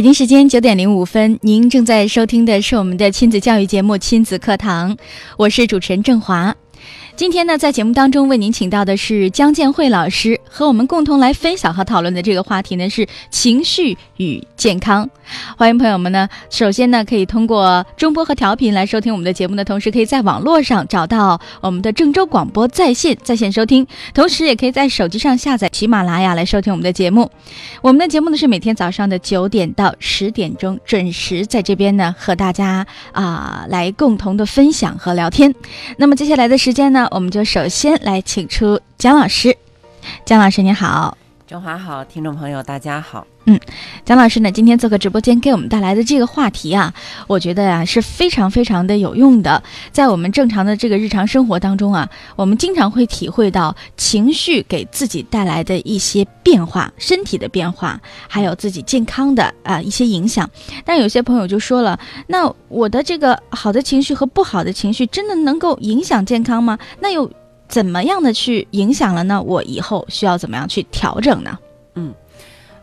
北京时间九点零五分，您正在收听的是我们的亲子教育节目《亲子课堂》，我是主持人郑华。今天呢，在节目当中为您请到的是江建慧老师，和我们共同来分享和讨论的这个话题呢是情绪与健康。欢迎朋友们呢，首先呢可以通过中波和调频来收听我们的节目的同时，可以在网络上找到我们的郑州广播在线在线收听，同时也可以在手机上下载喜马拉雅来收听我们的节目。我们的节目呢是每天早上的九点到十点钟准时在这边呢和大家啊来共同的分享和聊天。那么接下来的时间呢？我们就首先来请出姜老师，姜老师你好，中华好，听众朋友大家好。嗯，蒋老师呢今天做客直播间给我们带来的这个话题啊，我觉得呀是非常非常的有用的。在我们正常的这个日常生活当中啊，我们经常会体会到情绪给自己带来的一些变化，身体的变化，还有自己健康的啊一些影响。但有些朋友就说了，那我的这个好的情绪和不好的情绪真的能够影响健康吗？那又怎么样的去影响了呢？我以后需要怎么样去调整呢？嗯。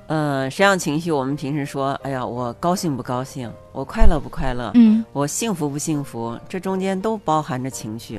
呃，实际上情绪，我们平时说，哎呀，我高兴不高兴，我快乐不快乐，嗯，我幸福不幸福，这中间都包含着情绪。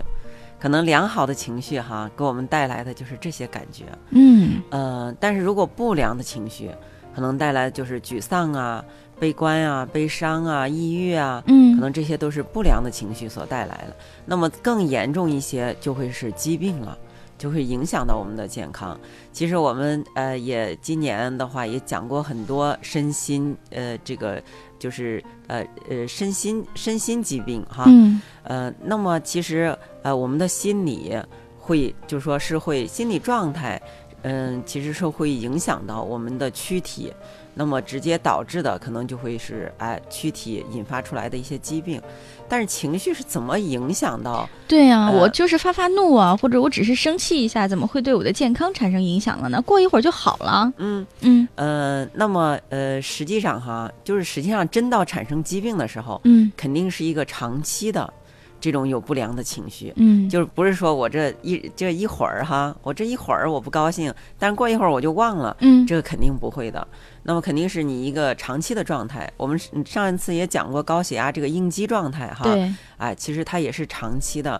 可能良好的情绪哈，给我们带来的就是这些感觉，嗯，呃，但是如果不良的情绪，可能带来的就是沮丧啊、悲观啊、悲伤啊、抑郁啊，嗯，可能这些都是不良的情绪所带来的。那么更严重一些，就会是疾病了。就会影响到我们的健康。其实我们呃也今年的话也讲过很多身心呃这个就是呃呃身心身心疾病哈。嗯。呃，那么其实呃我们的心理会就说是会心理状态，嗯，其实是会影响到我们的躯体。那么直接导致的可能就会是哎躯体引发出来的一些疾病，但是情绪是怎么影响到？对呀，我就是发发怒啊，或者我只是生气一下，怎么会对我的健康产生影响了呢？过一会儿就好了。嗯嗯呃，那么呃，实际上哈，就是实际上真到产生疾病的时候，嗯，肯定是一个长期的。这种有不良的情绪，嗯，就是不是说我这一这一会儿哈，我这一会儿我不高兴，但是过一会儿我就忘了，嗯，这个肯定不会的。那么肯定是你一个长期的状态。我们上一次也讲过高血压这个应激状态哈，对，哎，其实它也是长期的。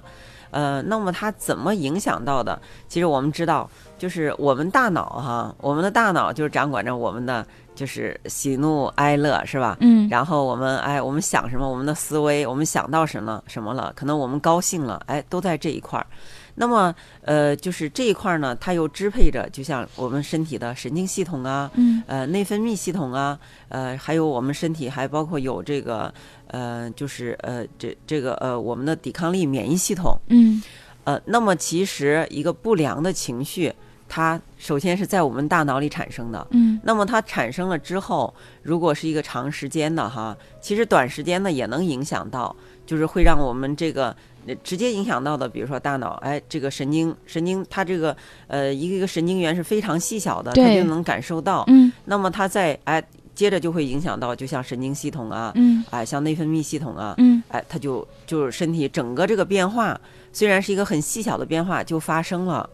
呃，那么它怎么影响到的？其实我们知道，就是我们大脑哈，我们的大脑就是掌管着我们的。就是喜怒哀乐是吧？嗯，然后我们哎，我们想什么？我们的思维，我们想到什么什么了？可能我们高兴了，哎，都在这一块儿。那么呃，就是这一块儿呢，它又支配着，就像我们身体的神经系统啊，嗯，呃，内分泌系统啊，呃，还有我们身体还包括有这个呃，就是呃，这这个呃，我们的抵抗力、免疫系统，嗯，呃，那么其实一个不良的情绪。它首先是在我们大脑里产生的，嗯，那么它产生了之后，如果是一个长时间的哈，其实短时间呢也能影响到，就是会让我们这个直接影响到的，比如说大脑，哎，这个神经神经它这个呃一个一个神经元是非常细小的，它就能感受到，嗯，那么它在哎接着就会影响到，就像神经系统啊，嗯，哎像内分泌系统啊，嗯，哎它就就是身体整个这个变化，虽然是一个很细小的变化，就发生了。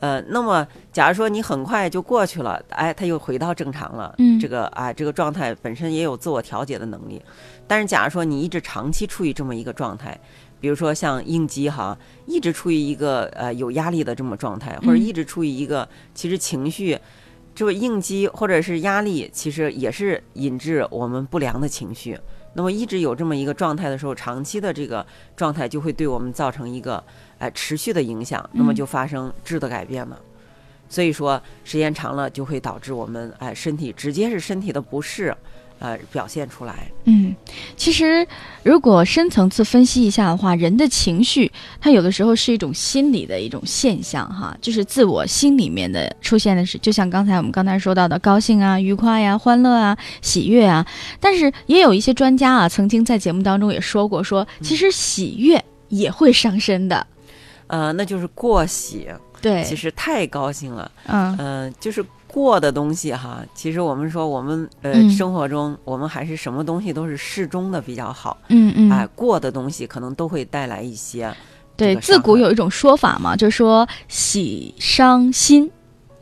呃，那么假如说你很快就过去了，哎，他又回到正常了，嗯，这个啊，这个状态本身也有自我调节的能力。但是假如说你一直长期处于这么一个状态，比如说像应激哈，一直处于一个呃有压力的这么状态，或者一直处于一个其实情绪，这个应激或者是压力，其实也是引致我们不良的情绪。那么一直有这么一个状态的时候，长期的这个状态就会对我们造成一个哎持续的影响，那么就发生质的改变了。所以说时间长了就会导致我们哎身体直接是身体的不适，呃表现出来。嗯，其实如果深层次分析一下的话，人的情绪它有的时候是一种心理的一种现象哈，就是自我心里面的出现的是，就像刚才我们刚才说到的高兴啊、愉快呀、欢乐啊、喜悦啊。但是也有一些专家啊，曾经在节目当中也说过，说其实喜悦也会伤身的。呃，那就是过喜，对，其实太高兴了，嗯嗯、就是过的东西哈。其实我们说我们呃、嗯生活中，我们还是什么东西都是适中的比较好。嗯嗯，哎，过的东西可能都会带来一些对，自古有一种说法嘛，就是说喜伤心，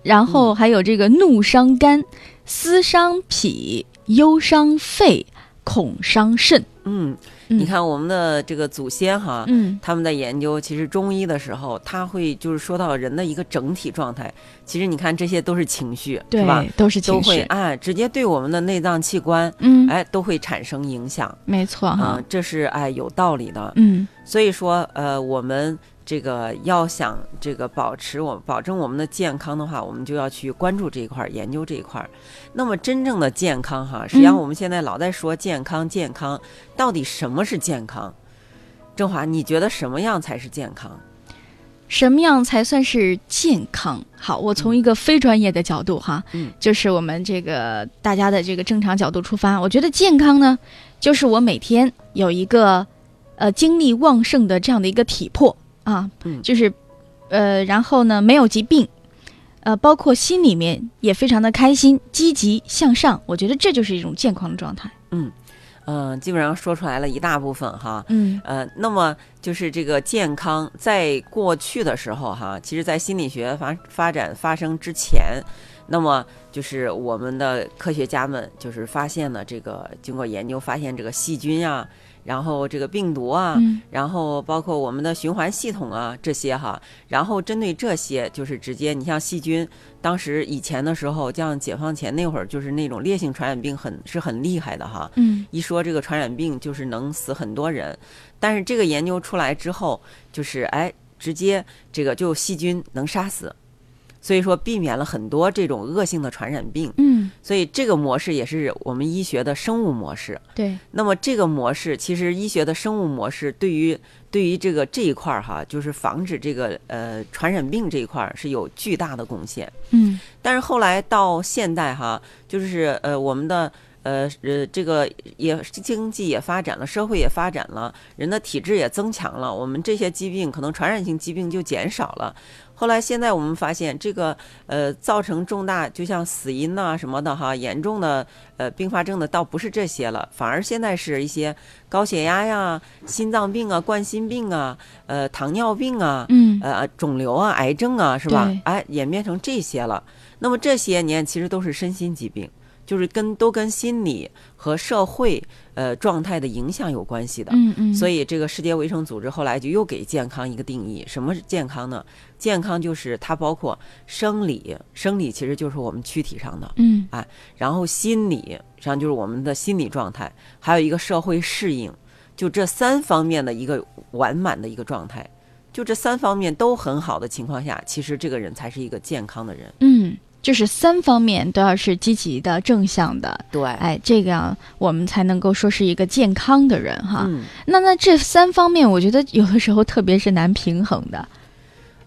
然后还有这个怒伤肝、思伤脾、忧伤肺、恐伤肾。嗯，嗯你看我们的这个祖先哈，嗯他们在研究其实中医的时候，他会就是说到人的一个整体状态。其实你看这些都是情绪，对吧？都是都情绪。会哎，直接对我们的内脏器官嗯，哎都会产生影响。没错哈嗯，。这是哎有道理的。嗯所以说，呃，我们这个要想这个保持我保证我们的健康的话，我们就要去关注这一块儿，研究这一块儿。那么真正的健康哈，实际上嗯我们现在老在说健康，健康到底什么是健康？郑华，你觉得什么样才是健康？什么样才算是健康？好，我从一个非专业的角度哈，嗯就是我们这个大家的这个正常角度出发，我觉得健康呢，就是我每天有一个呃精力旺盛的这样的一个体魄啊，嗯就是呃，然后呢没有疾病，呃，包括心里面也非常的开心、积极向上，我觉得这就是一种健康的状态。嗯、基本上说出来了一大部分哈。嗯呃，那么就是这个健康，在过去的时候哈，其实，在心理学发发展发生之前，那么就是我们的科学家们就是发现了这个，经过研究发现这个细菌啊，然后这个病毒啊，嗯。然后包括我们的循环系统啊这些哈，然后针对这些就是直接，你像细菌，当时以前的时候，像解放前那会儿，就是那种烈性传染病很是很厉害的哈，嗯。一说这个传染病就是能死很多人，但是这个研究出来之后，就是哎，直接这个就细菌能杀死，所以说避免了很多这种恶性的传染病。嗯，所以这个模式也是我们医学的生物模式。对，那么这个模式，其实医学的生物模式对于对于这个这一块儿哈，就是防止这个呃传染病这一块儿是有巨大的贡献。嗯但是后来到现代哈，就是呃我们的呃呃这个也经济也发展了，社会也发展了，人的体质也增强了，我们这些疾病可能传染性疾病就减少了。后来现在我们发现，这个呃造成重大就像死因呐、什么的哈，严重的呃并发症的倒不是这些了，反而现在是一些高血压呀、心脏病啊、冠心病啊、呃糖尿病啊、嗯呃肿瘤啊、癌症啊，是吧对？哎，演变成这些了。那么这些年其实都是身心疾病，就是跟都跟心理和社会呃状态的影响有关系的。嗯嗯，所以这个世界卫生组织后来就又给健康一个定义，什么是健康呢？健康就是它包括生理，生理其实就是我们躯体上的，嗯然后心理实际上就是我们的心理状态，还有一个社会适应，就这三方面的一个完满的一个状态。就这三方面都很好的情况下，其实这个人才是一个健康的人。嗯，就是三方面都要是积极的、正向的，对，哎，这个样我们才能够说是一个健康的人哈。嗯，那那这三方面，我觉得有的时候特别是难平衡的。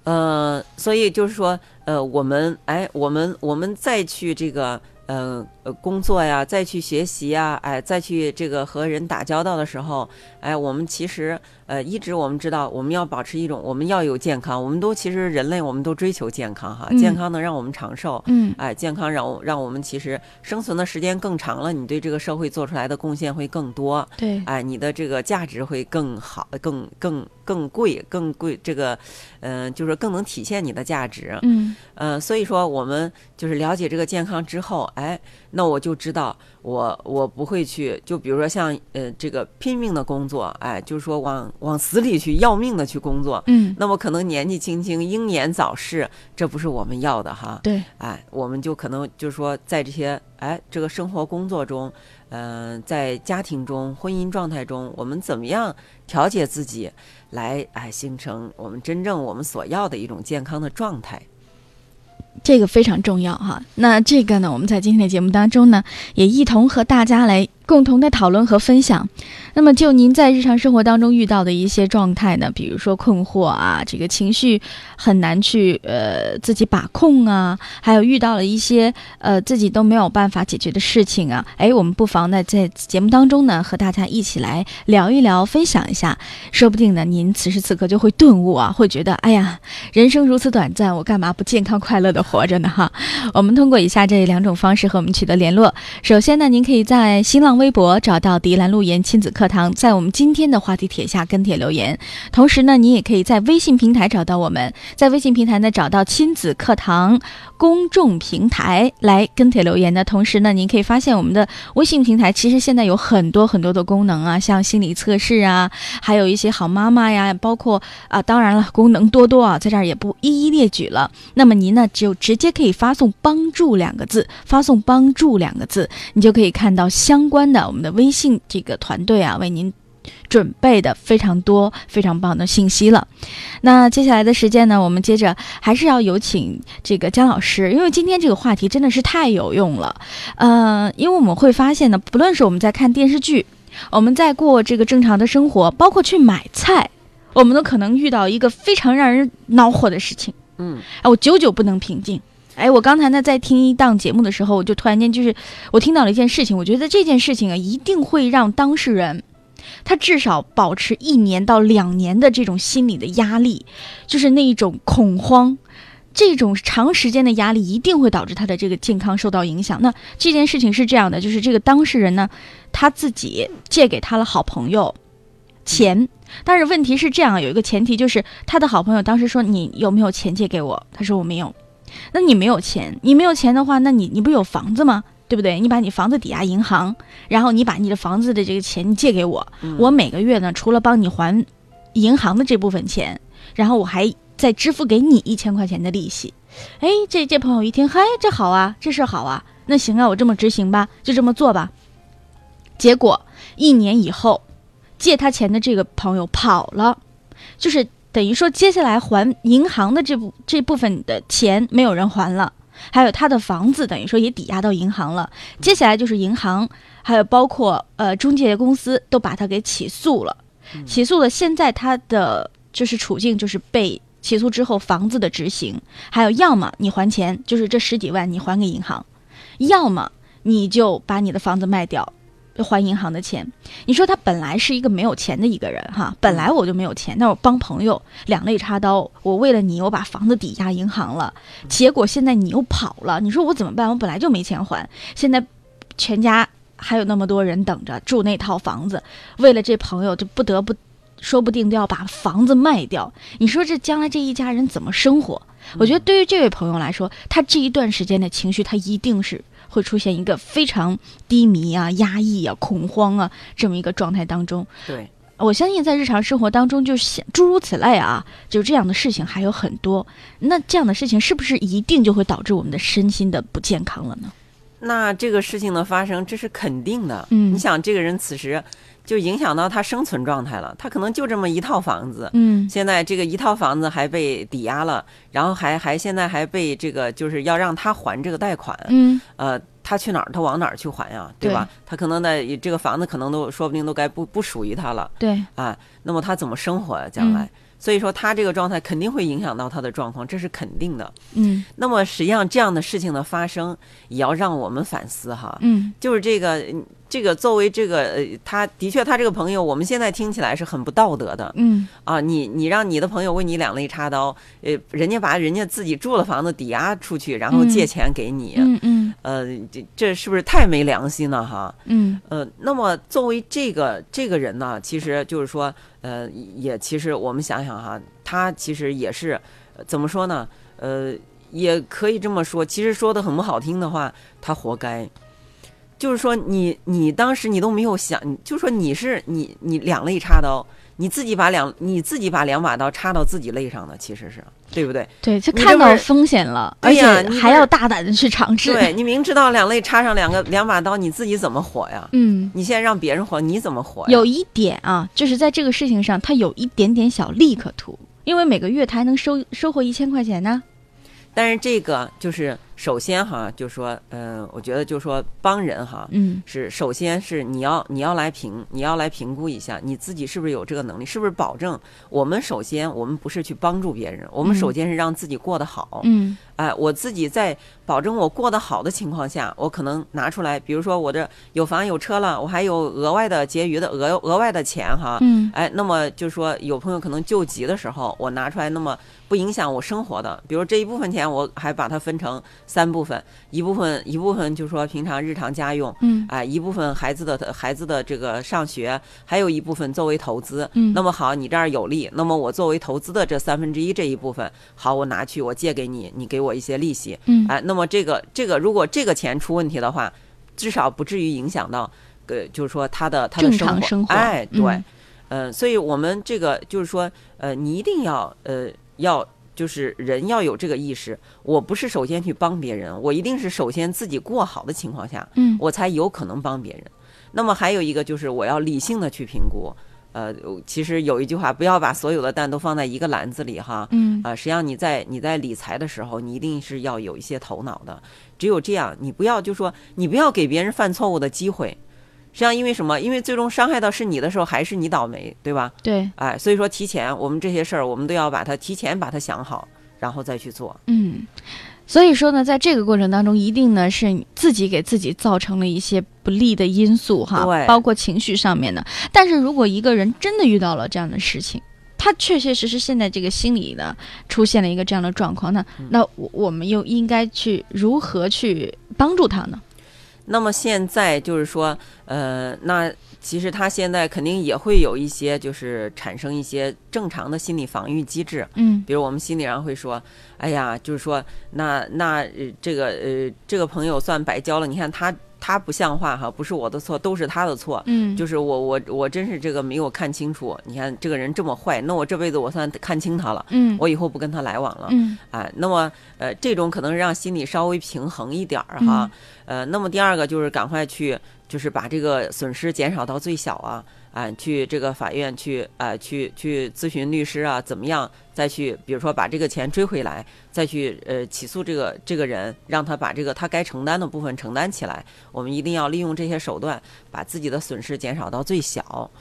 呃，所以就是说，呃，我们哎，我们我们再去这个呃呃工作呀，再去学习呀，哎，再去这个和人打交道的时候，哎，我们其实呃一直我们知道，我们要保持一种，我们要有健康，我们都其实人类我们都追求健康哈，嗯健康能让我们长寿。嗯哎，健康让我让我们其实生存的时间更长了，你对这个社会做出来的贡献会更多。对，哎，你的这个价值会更好、更更更贵、更贵，这个，嗯、就是更能体现你的价值。嗯嗯、所以说我们就是了解这个健康之后，哎，那我就知道我我不会去，就比如说像呃这个拼命的工作，哎，就是说往往死里去要命的去工作。嗯，那么可能年纪轻轻英年早逝，这不是我们要的哈。对，哎，我们就可能就是说，在这些哎这个生活工作中，嗯、在家庭中、婚姻状态中，我们怎么样调节自己，来哎形成我们真正我们所要的一种健康的状态。这个非常重要哈。那这个呢，我们在今天的节目当中呢，也一同和大家来共同的讨论和分享。那么，就您在日常生活当中遇到的一些状态呢，比如说困惑啊，这个情绪很难去呃自己把控啊，还有遇到了一些呃自己都没有办法解决的事情啊，哎，我们不妨呢在节目当中呢和大家一起来聊一聊，分享一下，说不定呢您此时此刻就会顿悟啊，会觉得哎呀，人生如此短暂，我干嘛不健康快乐的活着呢？哈，我们通过以下这两种方式和我们取得联络。首先呢，您可以在新浪微博找到迪兰路言亲子课。课堂在我们今天的话题帖下跟帖留言，同时呢，你也可以在微信平台找到我们，在微信平台呢找到亲子课堂公众平台来跟帖留言的同时呢，您可以发现我们的微信平台其实现在有很多很多的功能啊，像心理测试啊，还有一些好妈妈呀，包括啊，当然了，功能多多啊，在这儿也不一一列举了。那么您呢就直接可以发送“帮助”两个字，发送“帮助”两个字，你就可以看到相关的我们的微信这个团队啊。为您准备的非常多、非常棒的信息了。那接下来的时间呢，我们接着还是要有请这个姜老师，因为今天这个话题真的是太有用了。呃，因为我们会发现呢，不论是我们在看电视剧，我们在过这个正常的生活，包括去买菜，我们都可能遇到一个非常让人恼火的事情。嗯，哎，我久久不能平静。哎，我刚才呢在听一档节目的时候，我就突然间就是我听到了一件事情，我觉得这件事情啊一定会让当事人，他至少保持一年到两年的这种心理的压力，就是那一种恐慌，这种长时间的压力一定会导致他的这个健康受到影响。那这件事情是这样的，就是这个当事人呢他自己借给他了好朋友钱，但是问题是这样，有一个前提就是他的好朋友当时说你有没有钱借给我？他说我没有。那你没有钱，你没有钱的话，那你你不有房子吗？对不对？你把你房子抵押银行，然后你把你的房子的这个钱借给我，我每个月呢，除了帮你还银行的这部分钱，然后我还再支付给你一千块钱的利息。哎，这这朋友一听，嗨，这好啊，这事好啊，那行啊，我这么执行吧，就这么做吧。结果一年以后，借他钱的这个朋友跑了，就是。等于说，接下来还银行的这部这部分的钱没有人还了，还有他的房子等于说也抵押到银行了。接下来就是银行，还有包括呃中介公司都把他给起诉了，起诉了。现在他的就是处境就是被起诉之后房子的执行，还有要么你还钱，就是这十几万你还给银行，要么你就把你的房子卖掉。还银行的钱，你说他本来是一个没有钱的一个人哈，本来我就没有钱，那我帮朋友两肋插刀，我为了你，我把房子抵押银行了，结果现在你又跑了，你说我怎么办？我本来就没钱还，现在全家还有那么多人等着住那套房子，为了这朋友就不得不，说不定都要把房子卖掉，你说这将来这一家人怎么生活？我觉得对于这位朋友来说，他这一段时间的情绪，他一定是。会出现一个非常低迷啊、压抑啊、恐慌啊这么一个状态当中。对，我相信在日常生活当中，就是诸如此类啊，就这样的事情还有很多。那这样的事情是不是一定就会导致我们的身心的不健康了呢？那这个事情的发生，这是肯定的。嗯，你想，这个人此时。就影响到他生存状态了。他可能就这么一套房子，嗯，现在这个一套房子还被抵押了，然后还还现在还被这个就是要让他还这个贷款，嗯，呃，他去哪儿？他往哪儿去还呀？对吧？他可能的这个房子可能都说不定都该不不属于他了，对，啊，那么他怎么生活呀？将来？所以说他这个状态肯定会影响到他的状况，这是肯定的。嗯，那么实际上这样的事情的发生，也要让我们反思哈。嗯，就是这个这个作为这个呃，他的确他这个朋友，我们现在听起来是很不道德的。嗯，啊，你你让你的朋友为你两肋插刀，呃，人家把人家自己住的房子抵押出去，然后借钱给你。嗯嗯。呃，这这是不是太没良心了哈？嗯。呃，那么作为这个这个人呢，其实就是说。呃，也其实我们想想哈，他其实也是怎么说呢？呃，也可以这么说，其实说的很不好听的话，他活该。就是说，你你当时你都没有想，就说你是你你两肋插刀。你自己把两你自己把两把刀插到自己肋上的，其实是对不对？对，就看到风险了，而且还要大胆的去尝试。对你明知道两肋插上两个两把刀，你自己怎么活呀？嗯，你现在让别人活，你怎么活？有一点啊，就是在这个事情上，他有一点点小利可图，因为每个月他还能收收获一千块钱呢。但是这个就是首先哈，就是说，嗯、我觉得就是说帮人哈，嗯是首先是你要你要来评你要来评估一下你自己是不是有这个能力，是不是保证我们首先我们不是去帮助别人，我们嗯首先是让自己过得好。嗯哎，我自己在保证我过得好的情况下，我可能拿出来，比如说我这有房有车了，我还有额外的结余的额额外的钱哈。嗯哎，那么就是说，有朋友可能救急的时候，我拿出来，那么不影响我生活的，比如这一部分钱，我还把它分成三部分，一部分一部分就是说平常日常家用，嗯哎，一部分孩子的孩子的这个上学，还有一部分作为投资。嗯那么好，你这儿有利，那么我作为投资的这三分之一这一部分，好，我拿去，我借给你，你给我一些利息。嗯哎，那么这个这个，如果这个钱出问题的话，至少不至于影响到，呃，就是说他的他的正生活。常生活哎，对，嗯呃，所以我们这个就是说，呃，你一定要呃要。就是人要有这个意识，我不是首先去帮别人，我一定是首先自己过好的情况下，嗯我才有可能帮别人。那么还有一个就是我要理性的去评估。呃，其实有一句话，不要把所有的蛋都放在一个篮子里哈。嗯啊、实际上你在你在理财的时候，你一定是要有一些头脑的。只有这样，你不要就说你不要给别人犯错误的机会。实际上，因为什么？因为最终伤害到是你的时候，还是你倒霉，对吧？对哎，所以说提前我们这些事儿，我们都要把它提前把它想好，然后再去做。嗯。所以说呢，在这个过程当中，一定呢是你自己给自己造成了一些不利的因素哈，对包括情绪上面的。但是如果一个人真的遇到了这样的事情，他确确实实现在这个心理呢出现了一个这样的状况，那、嗯那我我们又应该去如何去帮助他呢？那么现在就是说，呃，那其实他现在肯定也会有一些，就是产生一些正常的心理防御机制。嗯比如我们心理上会说，哎呀，就是说，那那呃这个呃这个朋友算白交了。你看他他不像话哈，不是我的错，都是他的错。嗯，就是我我我真是这个没有看清楚。你看这个人这么坏，那我这辈子我算看清他了，嗯我以后不跟他来往了。嗯啊，那么呃，这种可能让心里稍微平衡一点儿哈。嗯呃，那么第二个就是赶快去，就是把这个损失减少到最小啊，啊、去这个法院去啊、去去咨询律师啊，怎么样再去，比如说把这个钱追回来，再去呃起诉这个这个人，让他把这个他该承担的部分承担起来。我们一定要利用这些手段，把自己的损失减少到最小。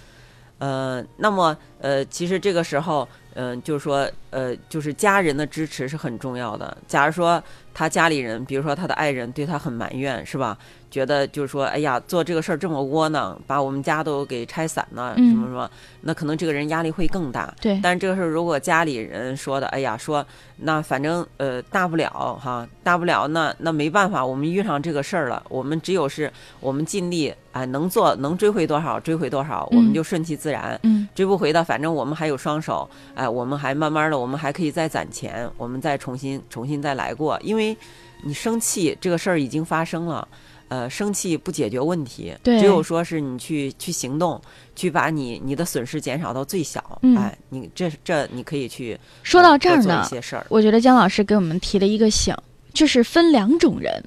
呃，那么呃，其实这个时候，嗯、就是说，呃，就是家人的支持是很重要的。假如说他家里人，比如说他的爱人对他很埋怨，是吧？觉得就是说，哎呀，做这个事儿这么窝囊，把我们家都给拆散了，嗯什么什么，那可能这个人压力会更大。对，但是这个事儿如果家里人说的，哎呀，说那反正呃大不了哈，大不了那那没办法，我们遇上这个事儿了，我们只有是我们尽力哎能做能追回多少追回多少，我们嗯就顺其自然。嗯追不回的，反正我们还有双手，哎，我们还慢慢的，我们还可以再攒钱，我们再重新重新再来过。因为你生气这个事儿已经发生了，呃，生气不解决问题，对。只有说是你去去行动，去把你你的损失减少到最小，嗯。哎，你这这你可以去说到这儿呢呃多做一，些事儿，我觉得姜老师给我们提了一个醒，就是分两种人。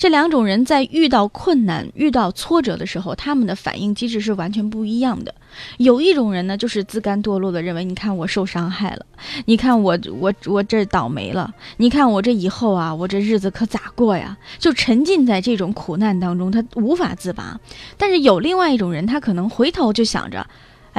这两种人在遇到困难、遇到挫折的时候，他们的反应机制是完全不一样的。有一种人呢，就是自甘堕落的认为，你看我受伤害了，你看我我我这倒霉了，你看我这以后啊，我这日子可咋过呀？就沉浸在这种苦难当中，他无法自拔。但是有另外一种人，他可能回头就想着。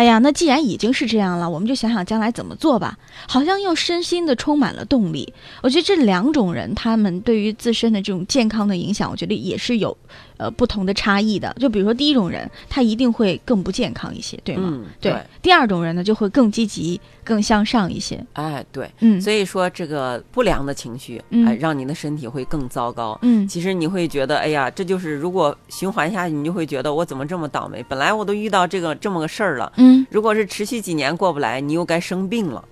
哎呀，那既然已经是这样了，我们就想想将来怎么做吧。好像又身心的充满了动力。我觉得这两种人，他们对于自身的这种健康的影响，我觉得也是有呃不同的差异的。就比如说第一种人，他一定会更不健康一些，对吗？嗯，对。第二种人呢，就会更积极、更向上一些。哎，对，嗯，所以说这个不良的情绪，嗯哎，让你的身体会更糟糕。嗯其实你会觉得，哎呀，这就是如果循环下去，你就会觉得我怎么这么倒霉？本来我都遇到这个这么个事儿了，嗯如果是持续几年过不来，你又该生病了，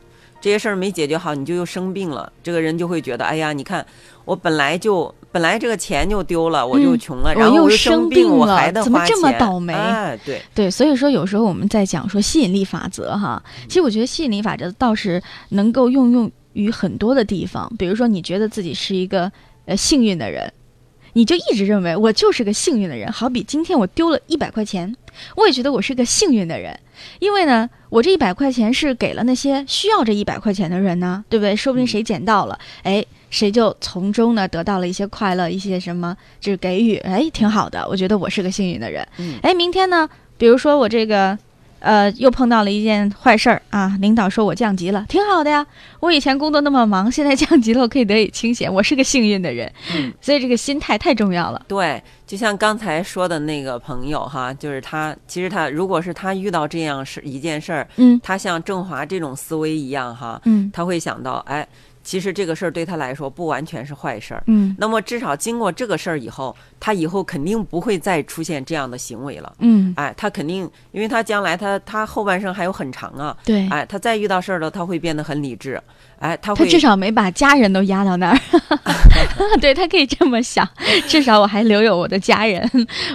这些事儿没解决好，你就又生病了，这个人就会觉得，哎呀，你看我本来就本来这个钱就丢了，我就穷了，嗯然后又生生病我了还得怎么这么倒霉哎，对，对，所以说有时候我们在讲说吸引力法则哈，其实我觉得吸引力法则倒是能够运用于很多的地方，比如说你觉得自己是一个呃幸运的人。你就一直认为我就是个幸运的人，好比今天我丢了一百块钱，我也觉得我是个幸运的人，因为呢，我这一百块钱是给了那些需要这一百块钱的人呢，对不对？说不定谁捡到了，哎，谁就从中呢得到了一些快乐，一些什么就是给予，哎，挺好的。我觉得我是个幸运的人。嗯哎，明天呢，比如说我这个。呃，又碰到了一件坏事儿啊！领导说我降级了，挺好的呀。我以前工作那么忙，现在降级了，我可以得以清闲，我是个幸运的人。嗯 所以这个心态太重要了。对，就像刚才说的那个朋友哈，就是他，其实他如果是他遇到这样事一件事儿，嗯他像郑华这种思维一样哈，嗯他会想到，哎，其实这个事儿对他来说不完全是坏事儿。嗯那么至少经过这个事儿以后，他以后肯定不会再出现这样的行为了。嗯，哎，他肯定，因为他将来他他后半生还有很长啊。对，哎，他再遇到事儿了，他会变得很理智。哎，他他会至少没把家人都压到那儿，对他可以这么想，至少我还留有我的家人，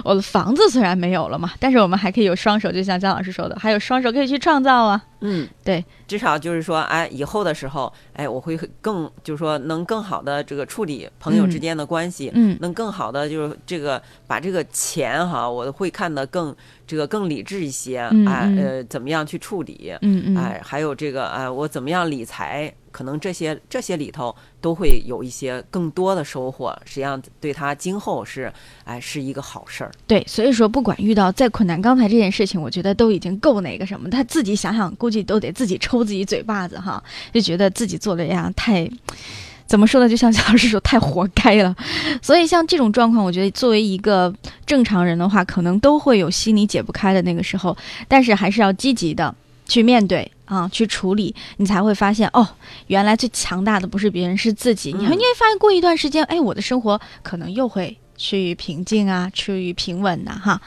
我的房子虽然没有了嘛，但是我们还可以有双手，就像张老师说的，还有双手可以去创造啊。嗯，对，至少就是说，哎，以后的时候，哎，我会更，就是说，能更好的这个处理朋友之间的关系，嗯。能更好的就是这个把这个钱哈，我会看得更这个更理智一些，嗯哎，嗯。呃，怎么样去处理，嗯嗯，哎，还有这个，哎，我怎么样理财，可能这些这些里头都会有一些更多的收获，实际上对他今后是，哎，是一个好事儿。对，所以说不管遇到再困难，刚才这件事情，我觉得都已经够那个什么，他自己想想，估计都得自己抽自己嘴巴子哈，就觉得自己做的呀太。怎么说呢？就像小老师说，太活该了。所以像这种状况，我觉得作为一个正常人的话，可能都会有心里解不开的那个时候，但是还是要积极的去面对啊，去处理，你才会发现哦，原来最强大的不是别人，是自己。你会嗯你会发现，过一段时间，哎，我的生活可能又会趋于平静啊，趋于平稳呐、哈。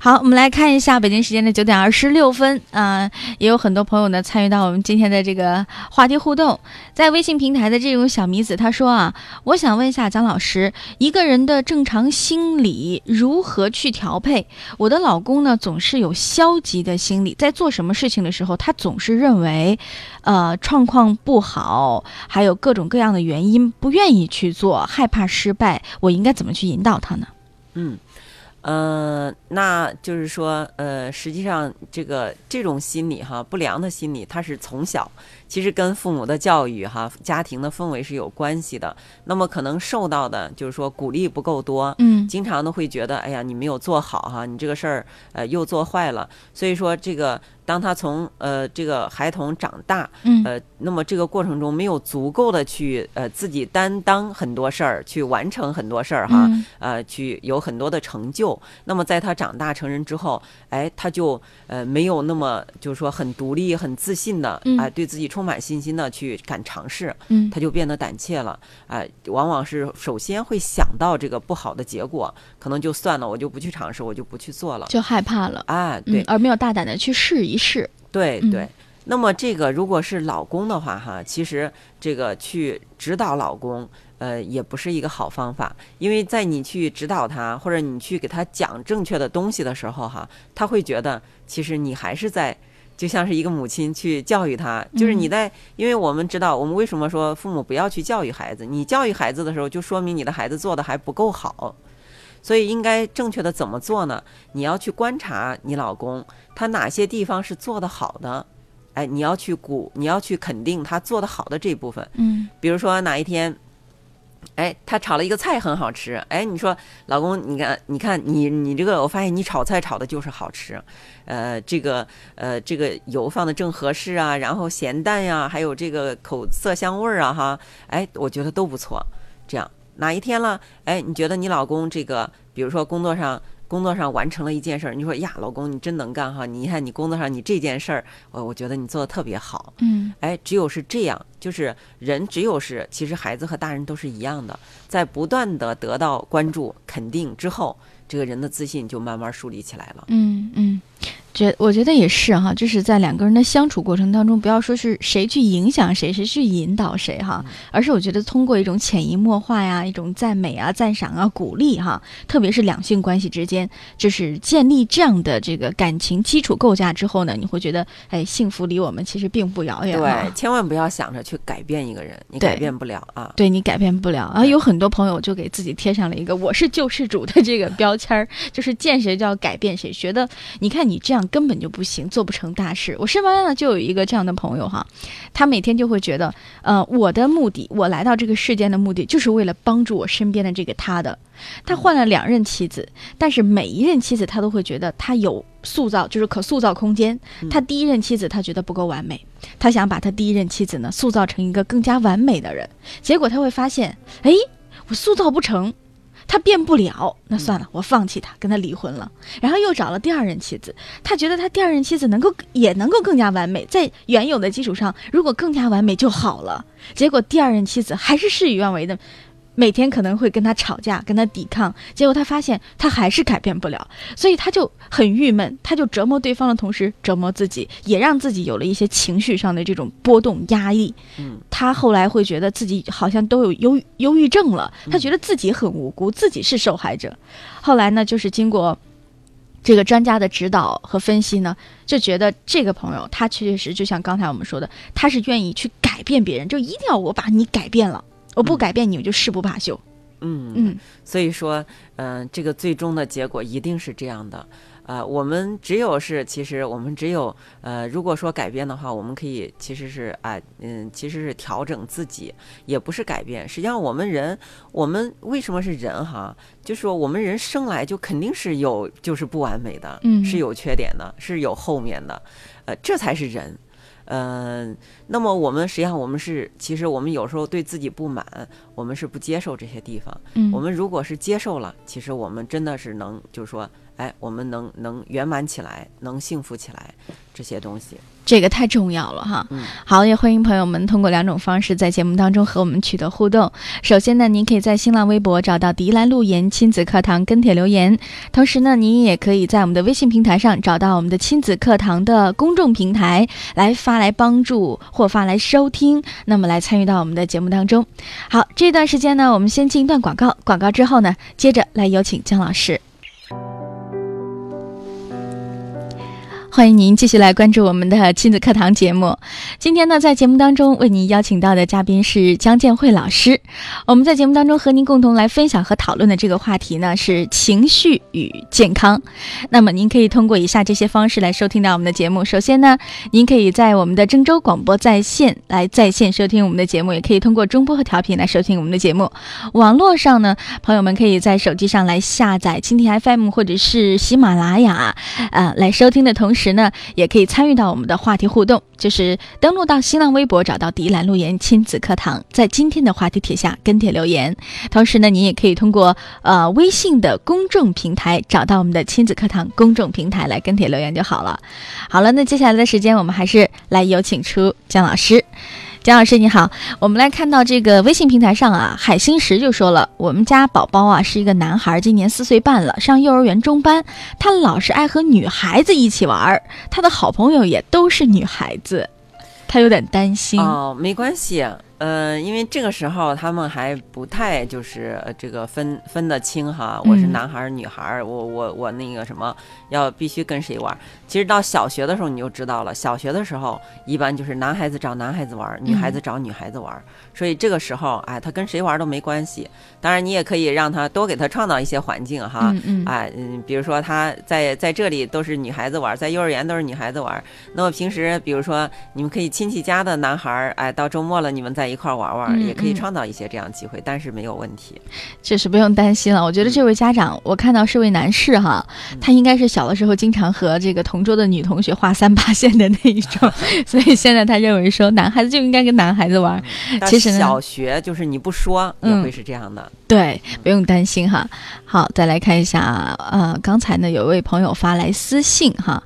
好，我们来看一下北京时间的九点二十六分，啊、也有很多朋友呢参与到我们今天的这个话题互动。在微信平台的这种小米子他说啊，我想问一下蒋老师，一个人的正常心理如何去调配？我的老公呢总是有消极的心理，在做什么事情的时候，他总是认为，呃，状况不好，还有各种各样的原因，不愿意去做，害怕失败，我应该怎么去引导他呢？嗯，呃，那就是说，呃，实际上这个这种心理哈，不良的心理，它是从小其实跟父母的教育哈、家庭的氛围是有关系的。那么可能受到的就是说鼓励不够多，嗯经常的会觉得，哎呀，你没有做好哈，你这个事儿呃又做坏了。所以说，这个当他从呃这个孩童长大，嗯。呃，那么这个过程中没有足够的去呃自己担当很多事儿，去完成很多事儿哈，嗯。呃，去有很多的成就。那么在他长大成人之后，哎，他就呃没有那么就是说很独立、很自信的，嗯。哎、对自己充满信心的去敢尝试，嗯。他就变得胆怯了，哎、往往是首先会想到这个不好的结果，可能就算了，我就不去尝试，我就不去做了。就害怕了，啊，对嗯，，而没有大胆的去试一试。嗯对对。那么这个如果是老公的话，哈，其实这个去指导老公，呃，也不是一个好方法，因为在你去指导他，或者你去给他讲正确的东西的时候，哈，他会觉得其实你还是在。就像是一个母亲去教育他，就是你在，因为我们知道，我们为什么说父母不要去教育孩子？你教育孩子的时候，就说明你的孩子做的还不够好，所以应该正确的怎么做呢？你要去观察你老公，他哪些地方是做得好的，哎，你要去鼓，你要去肯定他做得好的这一部分。嗯比如说哪一天，哎，他炒了一个菜很好吃，哎，你说老公，你看，你看你你这个，我发现你炒菜炒的就是好吃，呃，这个呃这个油放的正合适啊，然后咸淡呀、还有这个口色香味儿啊，哈，哎，我觉得都不错。这样哪一天了，哎，你觉得你老公这个，比如说工作上。工作上完成了一件事儿，你说呀，老公你真能干哈！你看你工作上你这件事儿，我我觉得你做的特别好。嗯哎，只有是这样，就是人只有是，其实孩子和大人都是一样的，在不断的得到关注、肯定之后，这个人的自信就慢慢树立起来了。嗯嗯，觉我觉得也是哈，就是在两个人的相处过程当中，不要说是谁去影响谁，谁去引导谁哈，而是我觉得通过一种潜移默化呀，一种赞美啊、赞赏啊、鼓励哈，特别是两性关系之间，就是建立这样的这个感情基础构架之后呢，你会觉得哎，幸福离我们其实并不遥远对，。千万不要想着去改变一个人，你改变不了啊。对你改变不了啊！有很多朋友就给自己贴上了一个“我是救世主”的这个标签儿，就是见谁就要改变谁。觉得你看你这样根本就不行，做不成大事。我身边呢就有一个这样的朋友哈，他每天就会觉得，呃，我的目的，我来到这个世间的目的，就是为了帮助我身边的这个他的。他换了两任妻子，但是每一任妻子他都会觉得他有塑造，就是可塑造空间。他第一任妻子他觉得不够完美，他想把他第一任妻子呢塑造成一个更加完美的人。结果他会发现，哎，我塑造不成。他变不了，那算了，我放弃他，跟他离婚了。然后又找了第二任妻子，他觉得他第二任妻子能够也能够更加完美，在原有的基础上，如果更加完美就好了。结果第二任妻子还是事与愿违的。每天可能会跟他吵架，跟他抵抗，结果他发现他还是改变不了，所以他就很郁闷，他就折磨对方的同时折磨自己，也让自己有了一些情绪上的这种波动压抑。嗯，他后来会觉得自己好像都有忧忧郁症了，他觉得自己很无辜，自己是受害者。后来呢，就是经过这个专家的指导和分析呢，就觉得这个朋友他确实就像刚才我们说的，他是愿意去改变别人，就一定要我把你改变了。我不改变你，我就誓不罢休。嗯嗯，所以说，嗯，这个最终的结果一定是这样的。呃，我们只有是，其实我们只有，呃，如果说改变的话，我们可以其实是啊，嗯，其实是调整自己，也不是改变。实际上，我们人，我们为什么是人哈？就是说，我们人生来就肯定是有，就是不完美的，嗯，是有缺点的，是有后面的，呃，这才是人。嗯，那么我们实际上我们是，其实我们有时候对自己不满，我们是不接受这些地方。嗯，我们如果是接受了，其实我们真的是能，就是说。哎，我们能能圆满起来，能幸福起来，这些东西，这个太重要了哈。嗯，好，也欢迎朋友们通过两种方式在节目当中和我们取得互动。首先呢，您可以在新浪微博找到“迪兰路言亲子课堂”跟帖留言，同时呢，您也可以在我们的微信平台上找到我们的亲子课堂的公众平台来发来帮助或发来收听，那么来参与到我们的节目当中。好，这段时间呢，我们先进一段广告，广告之后呢，接着来有请姜老师。欢迎您继续来关注我们的亲子课堂节目。今天呢，在节目当中为您邀请到的嘉宾是江建慧老师。我们在节目当中和您共同来分享和讨论的这个话题呢是情绪与健康。那么您可以通过以下这些方式来收听到我们的节目。首先呢，您可以在我们的郑州广播在线来在线收听我们的节目，也可以通过中波和调频来收听我们的节目。网络上呢，朋友们可以在手机上来下载蜻蜓 FM 或者是喜马拉雅，呃，来收听的同时。呢，也可以参与到我们的话题互动，就是登录到新浪微博，找到“迪兰路言亲子课堂”，在今天的话题帖下跟帖留言。同时呢，您也可以通过呃微信的公众平台找到我们的亲子课堂公众平台来跟帖留言就好了。好了，那接下来的时间，我们还是来有请出姜老师。杨老师你好，我们来看到这个微信平台上啊，海星石就说了，我们家宝宝啊是一个男孩，今年四岁半了，上幼儿园中班，他老是爱和女孩子一起玩，他的好朋友也都是女孩子，他有点担心哦，没关系。呃，因为这个时候他们还不太就是这个分分得清哈，我是男孩儿女孩儿，我我我那个什么要必须跟谁玩。其实到小学的时候你就知道了，小学的时候一般就是男孩子找男孩子玩，女孩子找女孩子玩。所以这个时候，哎，他跟谁玩都没关系。当然你也可以让他多给他创造一些环境哈，哎，嗯，比如说他在在这里都是女孩子玩，在幼儿园都是女孩子玩。那么平时比如说你们可以亲戚家的男孩儿，哎，到周末了你们在。一块玩玩也可以创造一些这样机会，但是没有问题，确实不用担心了。我觉得这位家长，我看到是位男士哈，他应该是小的时候经常和这个同桌的女同学画三八线的那一种，所以现在他认为说男孩子就应该跟男孩子玩。其实小学就是你不说也会是这样的，对，不用担心哈。好，再来看一下，呃，刚才呢有一位朋友发来私信哈。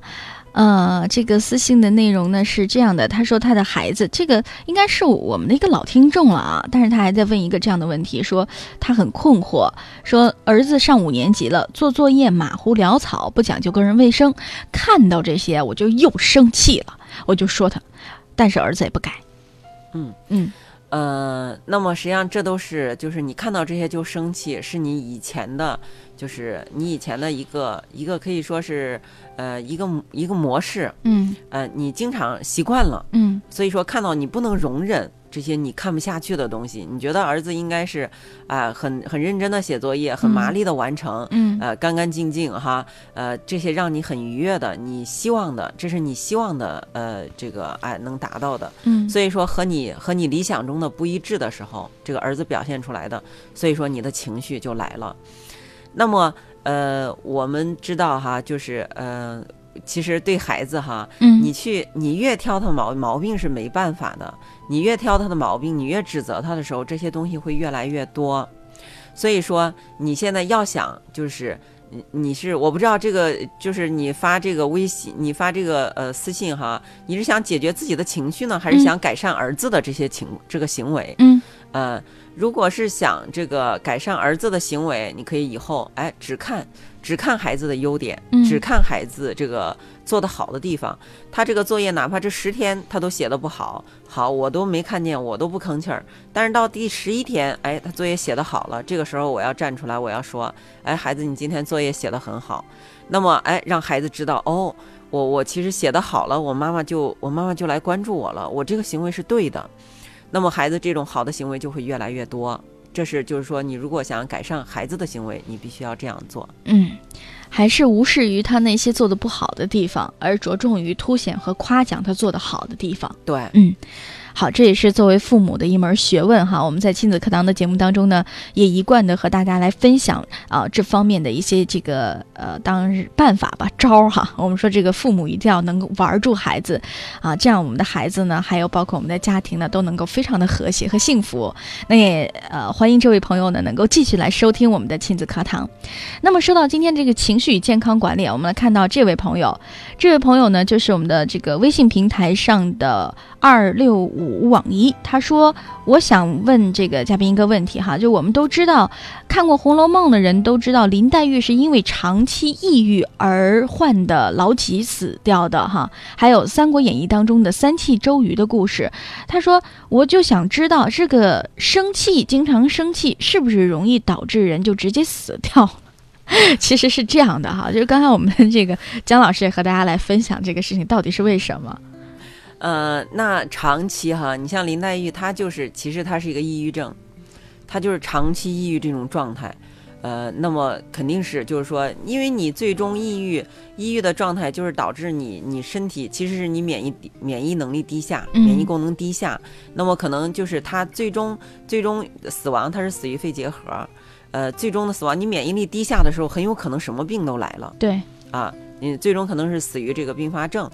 呃，这个私信的内容呢是这样的，他说他的孩子，这个应该是我们的一个老听众了啊，但是他还在问一个这样的问题，说他很困惑，说儿子上五年级了，做作业马虎潦草，不讲究个人卫生，看到这些我就又生气了，我就说他，但是儿子也不改，嗯嗯。呃，那么实际上这都是就是你看到这些就生气，是你以前的，就是你以前的一个一个可以说是呃一个一个模式，嗯，呃，你经常习惯了，嗯，所以说看到你不能容忍这些你看不下去的东西，你觉得儿子应该是啊、很很认真的写作业，很麻利的完成，嗯呃，干干净净哈，呃，这些让你很愉悦的，你希望的，这是你希望的，呃，这个哎能达到的。嗯所以说和你和你理想中的不一致的时候，这个儿子表现出来的，所以说你的情绪就来了。那么呃，我们知道哈，就是呃，其实对孩子哈，嗯你去你越挑他毛毛病是没办法的，你越挑他的毛病，你越指责他的时候，这些东西会越来越多。所以说，你现在要想就是。你你是我不知道这个，就是你发这个微信，你发这个呃私信哈，你是想解决自己的情绪呢，还是嗯想改善儿子的这些情、这个行为？嗯呃，如果是想这个改善儿子的行为，你可以以后哎只看只看孩子的优点，嗯只看孩子这个做得好的地方。他这个作业哪怕这十天他都写得不好，好我都没看见，我都不吭气儿。但是到第十一天，哎，他作业写得好了，这个时候我要站出来，我要说，哎，孩子，你今天作业写得很好。那么，哎，让孩子知道，哦，我我其实写得好了，我妈妈就我妈妈就来关注我了，我这个行为是对的。那么孩子这种好的行为就会越来越多。这是就是说，你如果想改善孩子的行为，你必须要这样做。嗯，还是无视于他那些做的不好的地方，而着重于凸显和夸奖他做的好的地方。对，好，这也是作为父母的一门学问哈。我们在亲子课堂的节目当中呢，也一贯的和大家来分享啊、这方面的一些这个呃当日办法吧招儿哈。我们说这个父母一定要能够玩住孩子啊，这样我们的孩子呢，还有包括我们的家庭呢，都能够非常的和谐和幸福。那也呃欢迎这位朋友呢能够继续来收听我们的亲子课堂。那么说到今天这个情绪与健康管理，我们来看到这位朋友，这位朋友呢就是我们的这个微信平台上的二六五网一，他说：“我想问这个嘉宾一个问题哈，就我们都知道，看过《红楼梦》的人都知道，林黛玉是因为长期抑郁而患的痨疾死掉的哈。还有《三国演义》当中的三气周瑜的故事，他说，我就想知道这个生气，经常生气，是不是容易导致人就直接死掉？” 其实是这样的哈，就是刚才我们这个姜老师也和大家来分享这个事情到底是为什么。呃，那长期哈，你像林黛玉，她就是其实她是一个抑郁症，她就是长期抑郁这种状态。呃，那么肯定是就是说，因为你最终抑郁，抑郁的状态就是导致你你身体其实是你免疫免疫能力低下，嗯免疫功能低下，那么可能就是他最终最终死亡，他是死于肺结核。呃，最终的死亡，你免疫力低下的时候，很有可能什么病都来了。对，啊，你最终可能是死于这个并发症。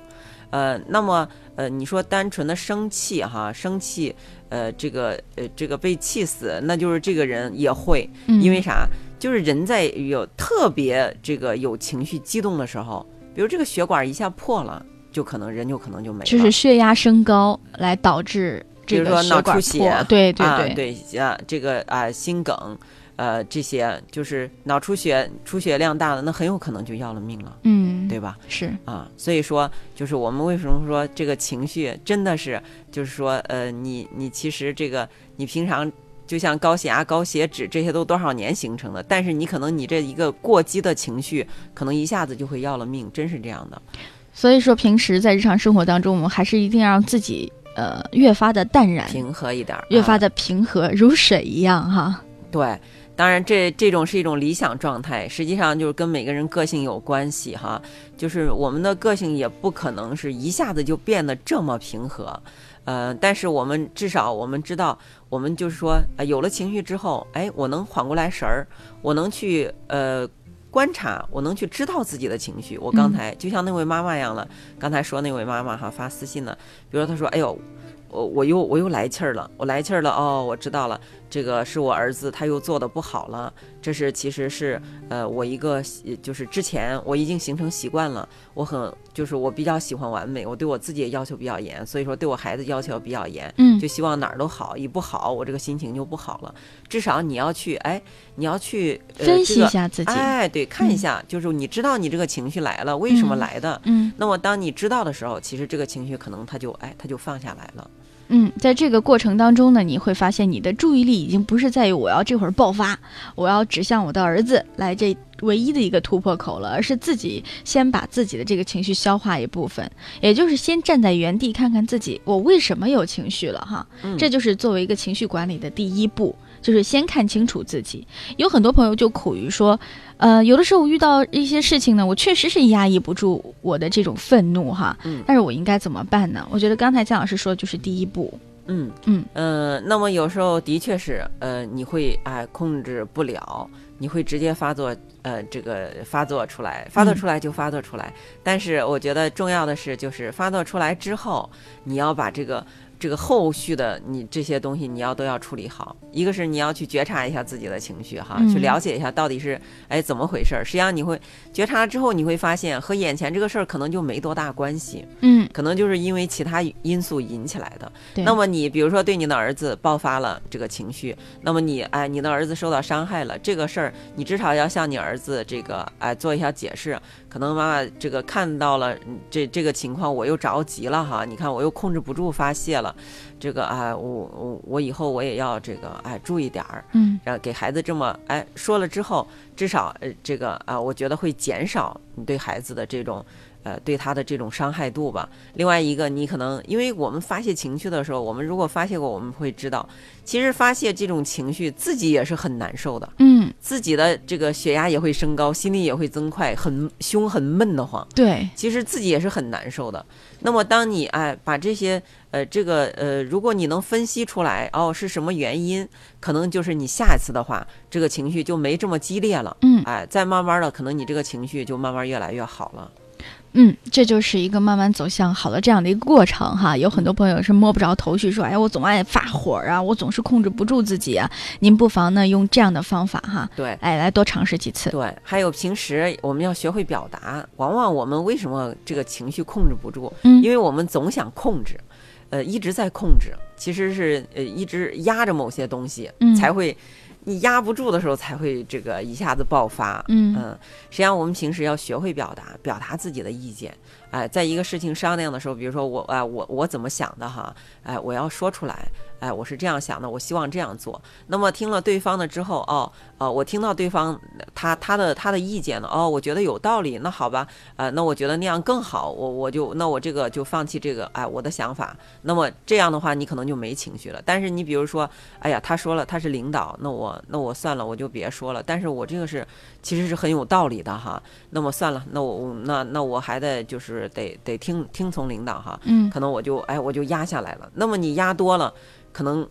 呃，那么呃，你说单纯的生气哈，生气，呃，这个呃，这个被气死，那就是这个人也会，嗯因为啥？就是人在有特别这个有情绪激动的时候，比如这个血管一下破了，就可能人就可能就没了。就是血压升高来导致这比如说个脑出血破，对对啊，对，对啊，这个啊心梗，呃，这些就是脑出血，出血量大了，那很有可能就要了命了，嗯，对吧？是，啊，所以说，就是我们为什么说这个情绪真的是，就是说，呃，你你其实这个你平常就像高血压、高血脂这些都多少年形成的，但是你可能你这一个过激的情绪，可能一下子就会要了命，真是这样的。所以说平时在日常生活当中，我们还是一定要让自己呃越发的淡然，平和一点儿，啊越发的平和，如水一样哈。对，当然这这种是一种理想状态，实际上就是跟每个人个性有关系哈。就是我们的个性也不可能是一下子就变得这么平和，呃，但是我们至少我们知道，我们就是说，呃，有了情绪之后，哎，我能缓过来神儿，我能去呃。观察，我能去知道自己的情绪。我刚嗯才、就像那位妈妈一样了，刚才说那位妈妈哈发私信呢，比如说她说：“哎呦，我我又我又来气儿了，我来气儿了哦，我知道了，这个是我儿子他又做的不好了，这是其实是呃我一个习就是之前我已经形成习惯了，我很就是我比较喜欢完美，我对我自己也要求比较严，所以说对我孩子要求比较严，嗯。就希望哪儿都好，一不好我这个心情就不好了，至少你要去哎你要去、呃、分析一下自己，哎对看一下，就是你知道你这个情绪来了，为什么嗯。来的？嗯。那么当你知道的时候，其实这个情绪可能他就哎他就放下来了。嗯，在这个过程当中呢，你会发现你的注意力已经不是在于我要这会儿爆发，我要指向我的儿子来这唯一的一个突破口了，而是自己先把自己的这个情绪消化一部分，也就是先站在原地看看自己我为什么有情绪了哈，这就是作为一个情绪管理的第一步。就是先看清楚自己，有很多朋友就苦于说，呃，有的时候遇到一些事情呢，我确实是压抑不住我的这种愤怒哈，嗯但是我应该怎么办呢？我觉得刚才姜老师说的就是第一步，嗯嗯呃，那么有时候的确是，呃，你会哎、控制不了，你会直接发作，呃，这个发作出来，发作出来就发作出来。但是我觉得重要的是，就是发作出来之后，你要把这个这个后续的你这些东西你要都要处理好。一个是你要去觉察一下自己的情绪哈，嗯去了解一下到底是哎怎么回事儿。实际上你会觉察之后，你会发现和眼前这个事儿可能就没多大关系，嗯，可能就是因为其他因素引起来的。那么你比如说对你的儿子爆发了这个情绪，那么你哎你的儿子受到伤害了，这个事儿你至少要向你儿子这个哎做一下解释。可能妈妈这个看到了嗯这这个情况，我又着急了哈，你看我又控制不住发泄了，这个啊我我我以后我也要这个哎注意点儿，嗯然后给孩子这么哎说了之后，至少呃这个啊、我觉得会减少你对孩子的这种呃对他的这种伤害度吧。另外一个，你可能因为我们发泄情绪的时候，我们如果发泄过，我们会知道，其实发泄这种情绪自己也是很难受的，嗯，自己的这个血压也会升高，心率也会增快，很凶很闷得慌。对，其实自己也是很难受的。那么，当你哎把这些呃这个呃，如果你能分析出来哦是什么原因，可能就是你下一次的话，这个情绪就没这么激烈了。嗯哎，再慢慢的，可能你这个情绪就慢慢越来越好了。嗯，这就是一个慢慢走向好的这样的一个过程哈。有很多朋友是摸不着头绪，说，哎，我总爱发火啊，我总是控制不住自己啊。您不妨呢用这样的方法哈，对。哎，来多尝试几次。对，还有平时我们要学会表达。往往我们为什么这个情绪控制不住？嗯因为我们总想控制，呃，一直在控制，其实是呃一直压着某些东西，嗯才会你压不住的时候才会这个一下子爆发。嗯实际上我们平时要学会表达，表达自己的意见。哎，在一个事情商量的时候，比如说我哎我我怎么想的哈，哎我要说出来，哎我是这样想的，我希望这样做。那么听了对方的之后，哦哦，我听到对方他他的他的意见了，哦，我觉得有道理，那好吧，呃，那我觉得那样更好，我我就那我这个就放弃这个哎我的想法。那么这样的话，你可能就没情绪了。但是你比如说，哎呀，他说了他是领导，那我那我算了，我就别说了。但是我这个是其实是很有道理的哈。那么算了，那我那那我还得就是得得听听从领导哈。嗯可能我就哎我就压下来了。那么你压多了，可能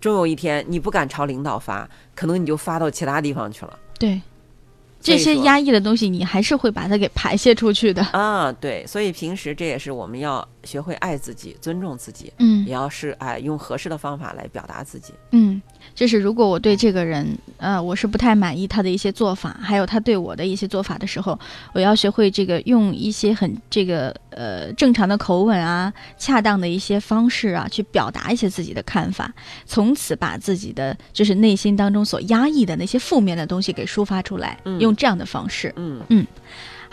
终有一天你不敢朝领导发，可能你就发到其他地方去了。对，这些压抑的东西，你还是会把它给排泄出去的。啊，对，所以平时这也是我们要学会爱自己、尊重自己，嗯也要是哎用合适的方法来表达自己。嗯，就是如果我对这个人，呃，我是不太满意他的一些做法，还有他对我的一些做法的时候，我要学会这个用一些很这个呃正常的口吻啊，恰当的一些方式啊，去表达一些自己的看法，从此把自己的就是内心当中所压抑的那些负面的东西给抒发出来，嗯用这样的方式。嗯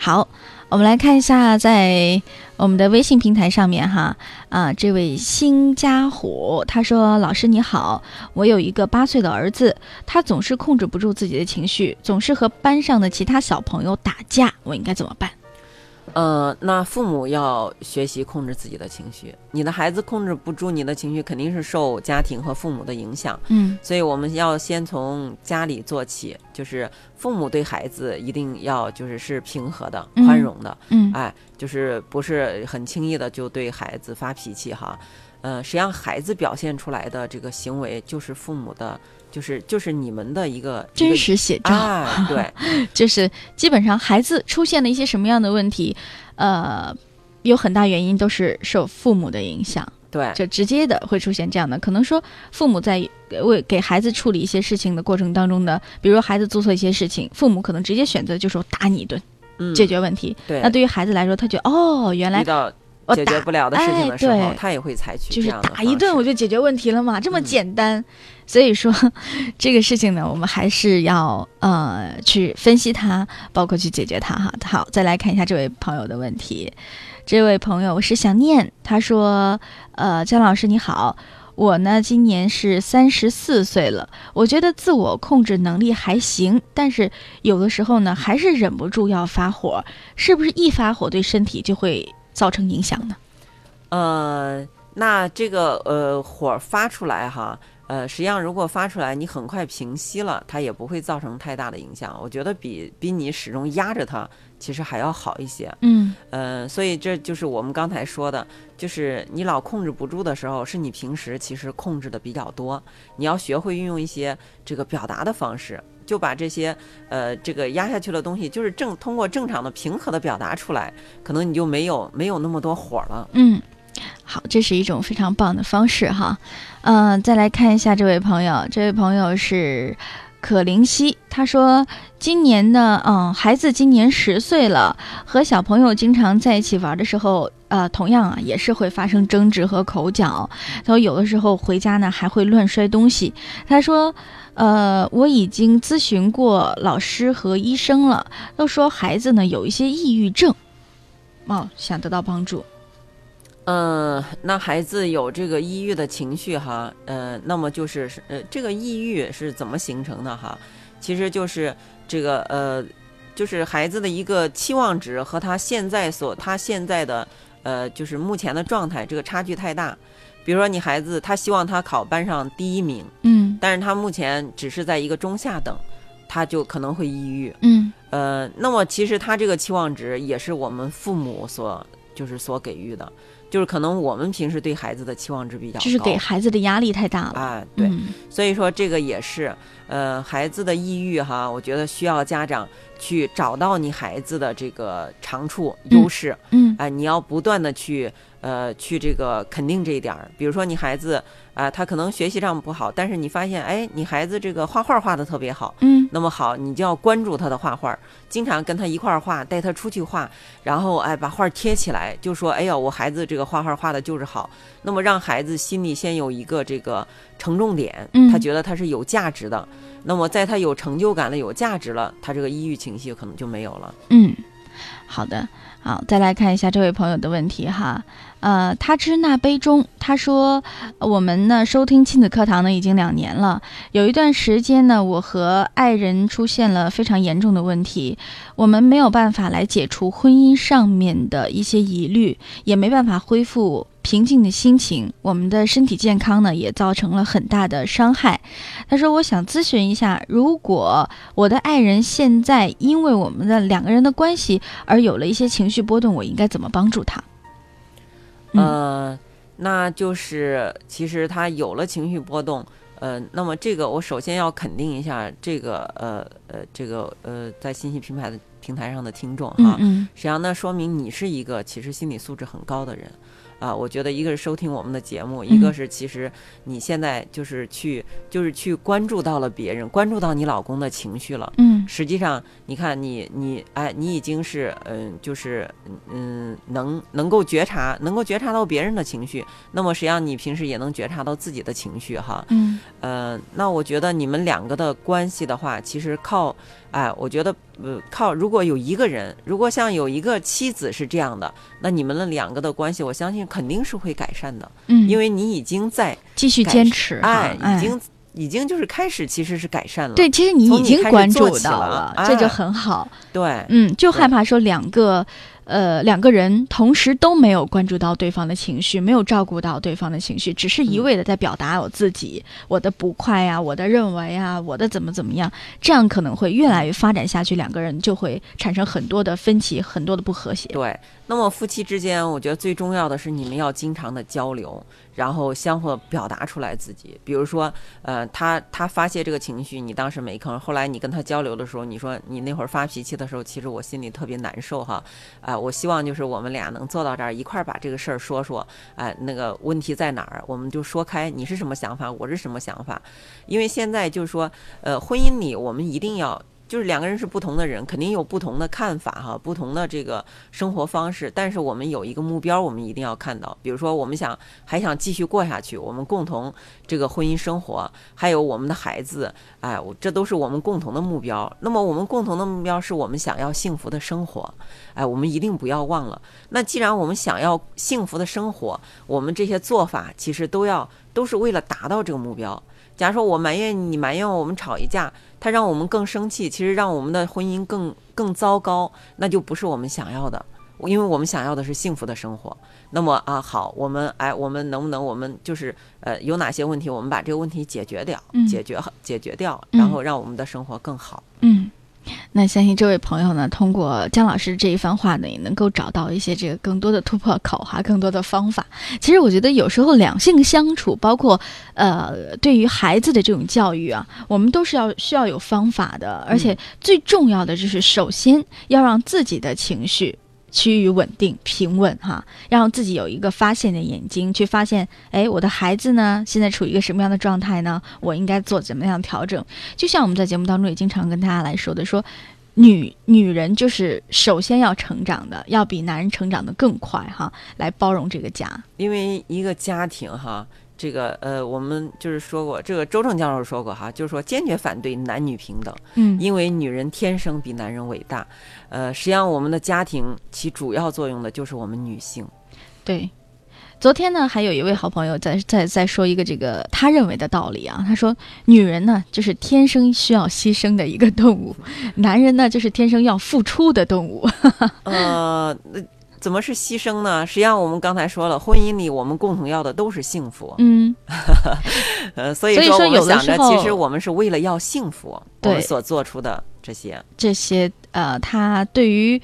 好，我们来看一下，在我们的微信平台上面哈，啊，这位新家伙他说：“老师你好，我有一个八岁的儿子，他总是控制不住自己的情绪，总是和班上的其他小朋友打架，我应该怎么办？”呃，那父母要学习控制自己的情绪。你的孩子控制不住你的情绪，肯定是受家庭和父母的影响。嗯所以我们要先从家里做起，就是父母对孩子一定要就是是平和的、嗯宽容的，嗯哎，就是不是很轻易的就对孩子发脾气哈。呃，实际上孩子表现出来的这个行为，就是父母的，就是就是你们的一个真实写照，哎，对，就是基本上孩子出现了一些什么样的问题，呃，有很大原因都是受父母的影响。对，就直接的会出现这样的，可能说父母在呃为给孩子处理一些事情的过程当中呢，比如说孩子做错一些事情，父母可能直接选择就是我打你一顿嗯，解决问题。对，那对于孩子来说，他觉得哦，原来解决打不了的事情的时候，哎他也会采取就是打一顿我就解决问题了嘛，这么嗯简单。所以说，这个事情呢，我们还是要呃去分析它，包括去解决它哈。好，再来看一下这位朋友的问题。这位朋友是想念，他说：“呃，姜老师你好，我呢今年是三十四岁了，我觉得自我控制能力还行，但是有的时候呢还是忍不住要发火，是不是一发火对身体就会造成影响呢？”呃，那这个呃火发出来哈。呃，实际上，如果发出来，你很快平息了，它也不会造成太大的影响。我觉得比比你始终压着它，其实还要好一些。嗯，呃，所以这就是我们刚才说的，就是你老控制不住的时候，是你平时其实控制的比较多。你要学会运用一些这个表达的方式，就把这些呃这个压下去的东西，就是正通过正常的平和的表达出来，可能你就没有没有那么多火了。嗯。好，这是一种非常棒的方式哈，嗯，再来看一下这位朋友，这位朋友是可灵犀，他说今年呢，嗯，孩子今年十岁了，和小朋友经常在一起玩的时候，呃，同样啊也是会发生争执和口角，他说有的时候回家呢还会乱摔东西，他说，呃，我已经咨询过老师和医生了，都说孩子呢有一些抑郁症，哦，想得到帮助。嗯，那孩子有这个抑郁的情绪哈，呃，那么就是呃，这个抑郁是怎么形成的哈？其实就是这个呃，就是孩子的一个期望值和他现在所他现在的呃，就是目前的状态这个差距太大。比如说你孩子他希望他考班上第一名，嗯，但是他目前只是在一个中下等，他就可能会抑郁，嗯，呃，那么其实他这个期望值也是我们父母所就是所给予的。就是可能我们平时对孩子的期望值比较高，就是给孩子的压力太大了。啊。对，所以说这个也是，呃，孩子的抑郁哈，我觉得需要家长去找到你孩子的这个长处、优势，嗯，哎，你要不断的去。呃，去这个肯定这一点儿，比如说你孩子啊，他可能学习上不好，但是你发现，哎，你孩子这个画画画的特别好，嗯，那么好，你就要关注他的画画，经常跟他一块儿画，带他出去画，然后哎，把画贴起来，就说，哎呀，我孩子这个画画画的就是好，那么让孩子心里先有一个这个承重点，他觉得他是有价值的，那么在他有成就感了、有价值了，他这个抑郁情绪可能就没有了。嗯，好的，好，再来看一下这位朋友的问题哈。呃，他知那杯中，他说，我们呢收听亲子课堂呢已经两年了，有一段时间呢，我和爱人出现了非常严重的问题，我们没有办法来解除婚姻上面的一些疑虑，也没办法恢复平静的心情，我们的身体健康呢也造成了很大的伤害。他说，我想咨询一下，如果我的爱人现在因为我们的两个人的关系而有了一些情绪波动，我应该怎么帮助他？呃，那就是其实他有了情绪波动，呃，那么这个我首先要肯定一下这个呃呃这个呃在信息平台的平台上的听众哈，实际上那说明你是一个其实心理素质很高的人。啊，我觉得一个是收听我们的节目，一个是其实你现在就是去就是去关注到了别人，关注到你老公的情绪了。嗯，实际上你看你你哎，你已经是嗯，就是嗯，能能够觉察，能够觉察到别人的情绪，那么实际上你平时也能觉察到自己的情绪哈。嗯，呃，那我觉得你们两个的关系的话，其实靠。哎，我觉得，呃，靠，如果有一个人，如果像有一个妻子是这样的，那你们的两个的关系，我相信肯定是会改善的。嗯，因为你已经在继续坚持，哎，已经已经就是开始，其实是改善了。对，其实你已经关注到了，这就很好。对，嗯，就害怕说两个。呃，两个人同时都没有关注到对方的情绪，没有照顾到对方的情绪，只是一味的在表达我自己，我的不快呀，我的认为啊，我的怎么怎么样，这样可能会越来越发展下去，两个人就会产生很多的分歧，很多的不和谐。对，那么夫妻之间，我觉得最重要的是你们要经常的交流。然后相互表达出来自己，比如说，呃，他他发泄这个情绪，你当时没吭。后来你跟他交流的时候，你说你那会儿发脾气的时候，其实我心里特别难受哈。啊，我希望就是我们俩能坐到这儿一块儿把这个事儿说说。哎，那个问题在哪儿？我们就说开，你是什么想法，我是什么想法。因为现在就是说，呃，婚姻里我们一定要。就是两个人是不同的人，肯定有不同的看法哈，不同的这个生活方式。但是我们有一个目标，我们一定要看到。比如说，我们想还想继续过下去，我们共同这个婚姻生活，还有我们的孩子，哎，这都是我们共同的目标。那么我们共同的目标是我们想要幸福的生活，哎，我们一定不要忘了。那既然我们想要幸福的生活，我们这些做法其实都要都是为了达到这个目标。假如说我埋怨你，埋怨我们吵一架，他让我们更生气，其实让我们的婚姻更更糟糕，那就不是我们想要的。因为我们想要的是幸福的生活。那么啊，好，我们哎，我们能不能，我们就是呃，有哪些问题，我们把这个问题解决掉，解决解决掉，然后让我们的生活更好。嗯。那相信这位朋友呢，通过姜老师这一番话呢，也能够找到一些这个更多的突破口哈，更多的方法。其实我觉得有时候两性相处，包括呃对于孩子的这种教育啊，我们都是要需要有方法的，而且最重要的就是首先要让自己的情绪。趋于稳定、平稳，哈，让自己有一个发现的眼睛，去发现，哎，我的孩子呢，现在处于一个什么样的状态呢？我应该做怎么样调整？就像我们在节目当中也经常跟大家来说的，说，女女人就是首先要成长的，要比男人成长的更快，哈，来包容这个家，因为一个家庭，哈。这个呃，我们就是说过，这个周正教授说过哈，就是说坚决反对男女平等，嗯，因为女人天生比男人伟大，呃，实际上我们的家庭起主要作用的就是我们女性。对，昨天呢，还有一位好朋友在在在说一个这个他认为的道理啊，他说女人呢就是天生需要牺牲的一个动物，男人呢就是天生要付出的动物。呃，那。怎么是牺牲呢？实际上，我们刚才说了，婚姻里我们共同要的都是幸福。嗯，呃，所以说我们想着，其实我们是为了要幸福，我们所做出的这些这些呃，他对于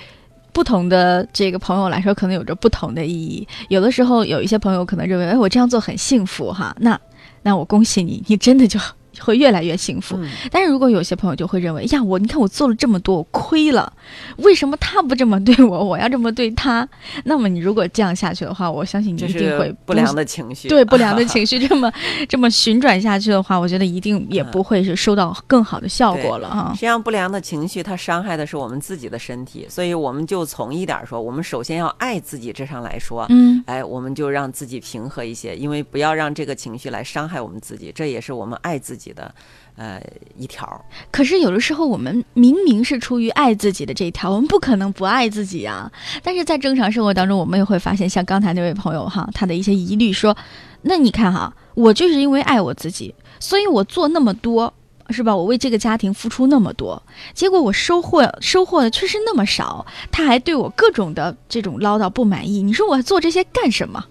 不同的这个朋友来说，可能有着不同的意义。有的时候，有一些朋友可能认为，哎，我这样做很幸福哈，那那我恭喜你，你真的就。会越来越幸福，但是如果有些朋友就会认为，呀，我你看我做了这么多，我亏了，为什么他不这么对我，我要这么对他？那么你如果这样下去的话，我相信你一定会不良的情绪，对不良的情绪 这么这么旋转下去的话，我觉得一定也不会是收到更好的效果了哈。实际上，不良的情绪它伤害的是我们自己的身体，所以我们就从一点说，我们首先要爱自己这上来说，嗯，哎，我们就让自己平和一些，因为不要让这个情绪来伤害我们自己，这也是我们爱自己。的，呃，一条。可是有的时候，我们明明是出于爱自己的这一条，我们不可能不爱自己啊。但是在正常生活当中，我们也会发现，像刚才那位朋友哈，他的一些疑虑说：“那你看哈，我就是因为爱我自己，所以我做那么多，是吧？我为这个家庭付出那么多，结果我收获收获的却是那么少，他还对我各种的这种唠叨不满意。你说我做这些干什么？”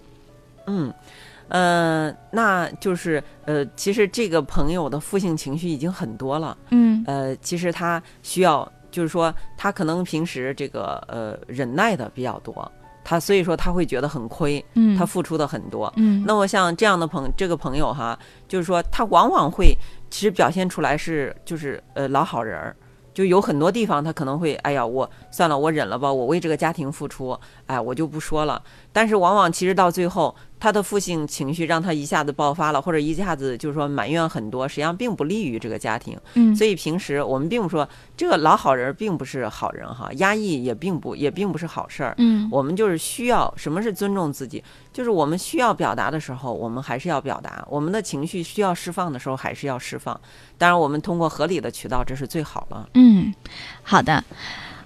嗯。呃，那就是呃，其实这个朋友的负性情绪已经很多了。嗯，呃，其实他需要，就是说他可能平时这个呃忍耐的比较多，他所以说他会觉得很亏。嗯，他付出的很多。嗯，那么像这样的朋这个朋友哈，就是说他往往会其实表现出来是就是呃老好人儿。就有很多地方，他可能会，哎呀，我算了，我忍了吧，我为这个家庭付出，哎，我就不说了。但是往往其实到最后，他的负性情绪让他一下子爆发了，或者一下子就是说埋怨很多，实际上并不利于这个家庭。嗯，所以平时我们并不说这个老好人并不是好人哈，压抑也并不也并不是好事儿。嗯，我们就是需要什么是尊重自己，就是我们需要表达的时候，我们还是要表达；我们的情绪需要释放的时候，还是要释放。当然，我们通过合理的渠道，这是最好了。嗯，好的。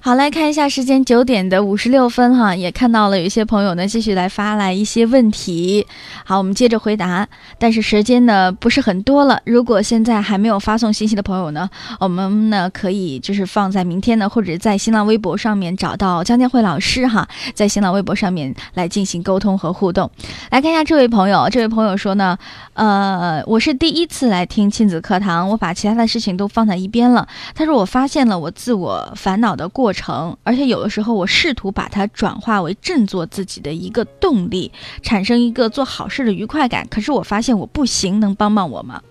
好，来看一下时间，九点的五十六分哈，也看到了有一些朋友呢继续来发来一些问题。好，我们接着回答，但是时间呢不是很多了。如果现在还没有发送信息的朋友呢，我们呢可以就是放在明天呢，或者在新浪微博上面找到江建慧老师哈，在新浪微博上面来进行沟通和互动。来看一下这位朋友，这位朋友说呢，呃，我是第一次来听亲子课堂，我把其他的事情都放在一边了。他说我发现了我自我烦恼的过。过程，而且有的时候我试图把它转化为振作自己的一个动力，产生一个做好事的愉快感。可是我发现我不行，能帮帮我吗？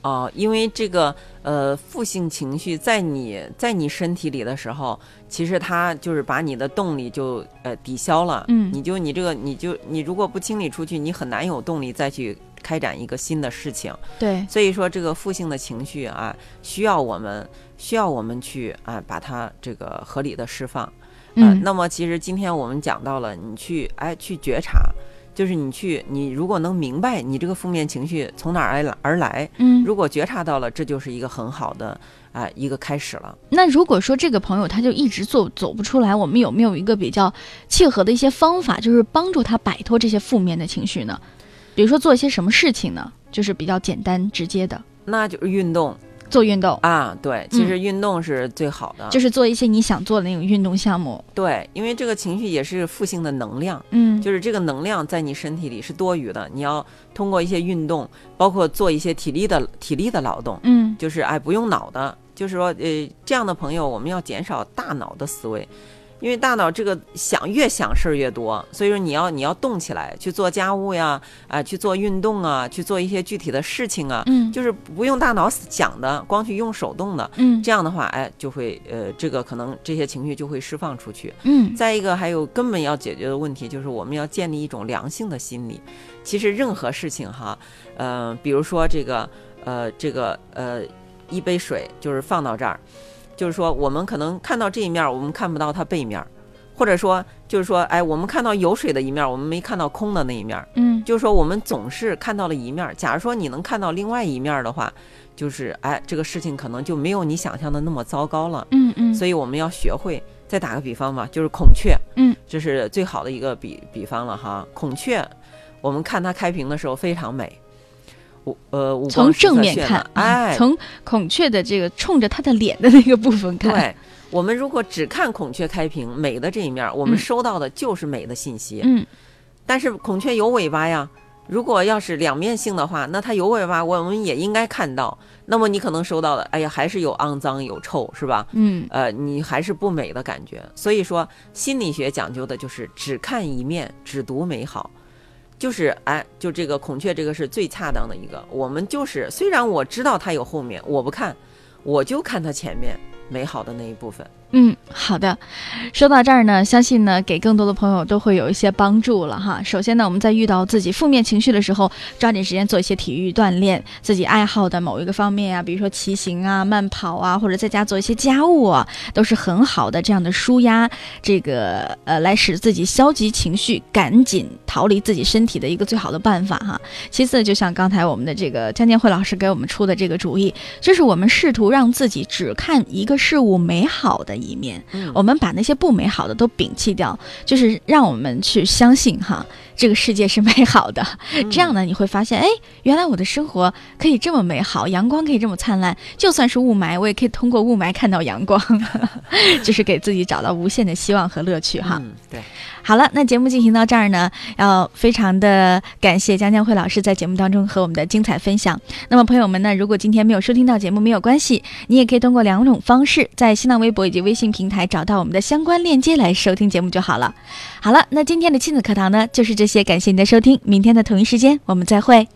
哦，因为这个呃负性情绪在你在你身体里的时候，其实它就是把你的动力就呃抵消了。嗯，你就你这个你就你如果不清理出去，你很难有动力再去开展一个新的事情。对，所以说这个负性的情绪啊，需要我们需要我们去啊把它这个合理的释放。呃嗯，那么其实今天我们讲到了，你去哎去觉察，就是你去你如果能明白你这个负面情绪从哪儿来而来，嗯，如果觉察到了，这就是一个很好的啊、一个开始了。那如果说这个朋友他就一直走走不出来，我们有没有一个比较契合的一些方法，就是帮助他摆脱这些负面的情绪呢？比如说做一些什么事情呢？就是比较简单直接的，那就是运动做运动，啊，对，其实运动是最好的，就是做一些你想做的那种运动项目。对，因为这个情绪也是负性的能量，嗯，就是这个能量在你身体里是多余的，你要通过一些运动，包括做一些体力的体力的劳动，嗯。就是哎不用脑的，就是说呃这样的朋友，我们要减少大脑的思维，因为大脑这个想越想事儿越多，所以说你要你要动起来去做家务呀，啊、去做运动啊，去做一些具体的事情啊，嗯就是不用大脑想的，光去用手动的，嗯这样的话，哎就会呃这个可能这些情绪就会释放出去。嗯再一个，还有根本要解决的问题，就是我们要建立一种良性的心理。其实任何事情哈，呃，比如说这个，呃，这个，呃，一杯水就是放到这儿，就是说我们可能看到这一面儿，我们看不到它背面儿，或者说就是说，哎，我们看到有水的一面儿，我们没看到空的那一面儿。嗯就是说我们总是看到了一面儿。假如说你能看到另外一面儿的话，就是哎，这个事情可能就没有你想象的那么糟糕了。嗯嗯，所以我们要学会。再打个比方吧，就是孔雀，嗯，这是最好的一个比比方了哈。孔雀，我们看它开屏的时候非常美，五呃五从正面看，哎，从孔雀的这个冲着它的脸的那个部分看，对。我们如果只看孔雀开屏美的这一面，我们嗯收到的就是美的信息。嗯但是孔雀有尾巴呀，如果要是两面性的话，那它有尾巴，我们也应该看到。那么你可能收到的，哎呀，还是有肮脏有臭，是吧？嗯呃，你还是不美的感觉。所以说，心理学讲究的就是只看一面，只读美好。就是哎，就这个孔雀，这个是最恰当的一个。我们就是，虽然我知道它有后面，我不看，我就看它前面美好的那一部分。嗯，好的。说到这儿呢，相信呢给更多的朋友都会有一些帮助了哈。首先呢，我们在遇到自己负面情绪的时候，抓紧时间做一些体育锻炼，自己爱好的某一个方面啊，比如说骑行啊、慢跑啊，或者在家做一些家务啊，都是很好的这样的舒压，这个呃来使自己消极情绪赶紧逃离自己身体的一个最好的办法哈。其次，就像刚才我们的这个江建慧老师给我们出的这个主意，就是我们试图让自己只看一个事物美好的一面。嗯我们把那些不美好的都摒弃掉，就是让我们去相信哈，这个世界是美好的。这样呢，你会发现，哎，原来我的生活可以这么美好，阳光可以这么灿烂，就算是雾霾，我也可以通过雾霾看到阳光，就是给自己找到无限的希望和乐趣哈。嗯，对，好了，那节目进行到这儿呢，要非常的感谢江江慧老师在节目当中和我们的精彩分享。那么朋友们呢，如果今天没有收听到节目，没有关系，你也可以通过两种方式，在新浪微博以及微信平台找到我们的相关链接来收听节目就好了。好了，那今天的亲子课堂呢，就是谢谢，感谢您的收听，明天的同一时间我们再会。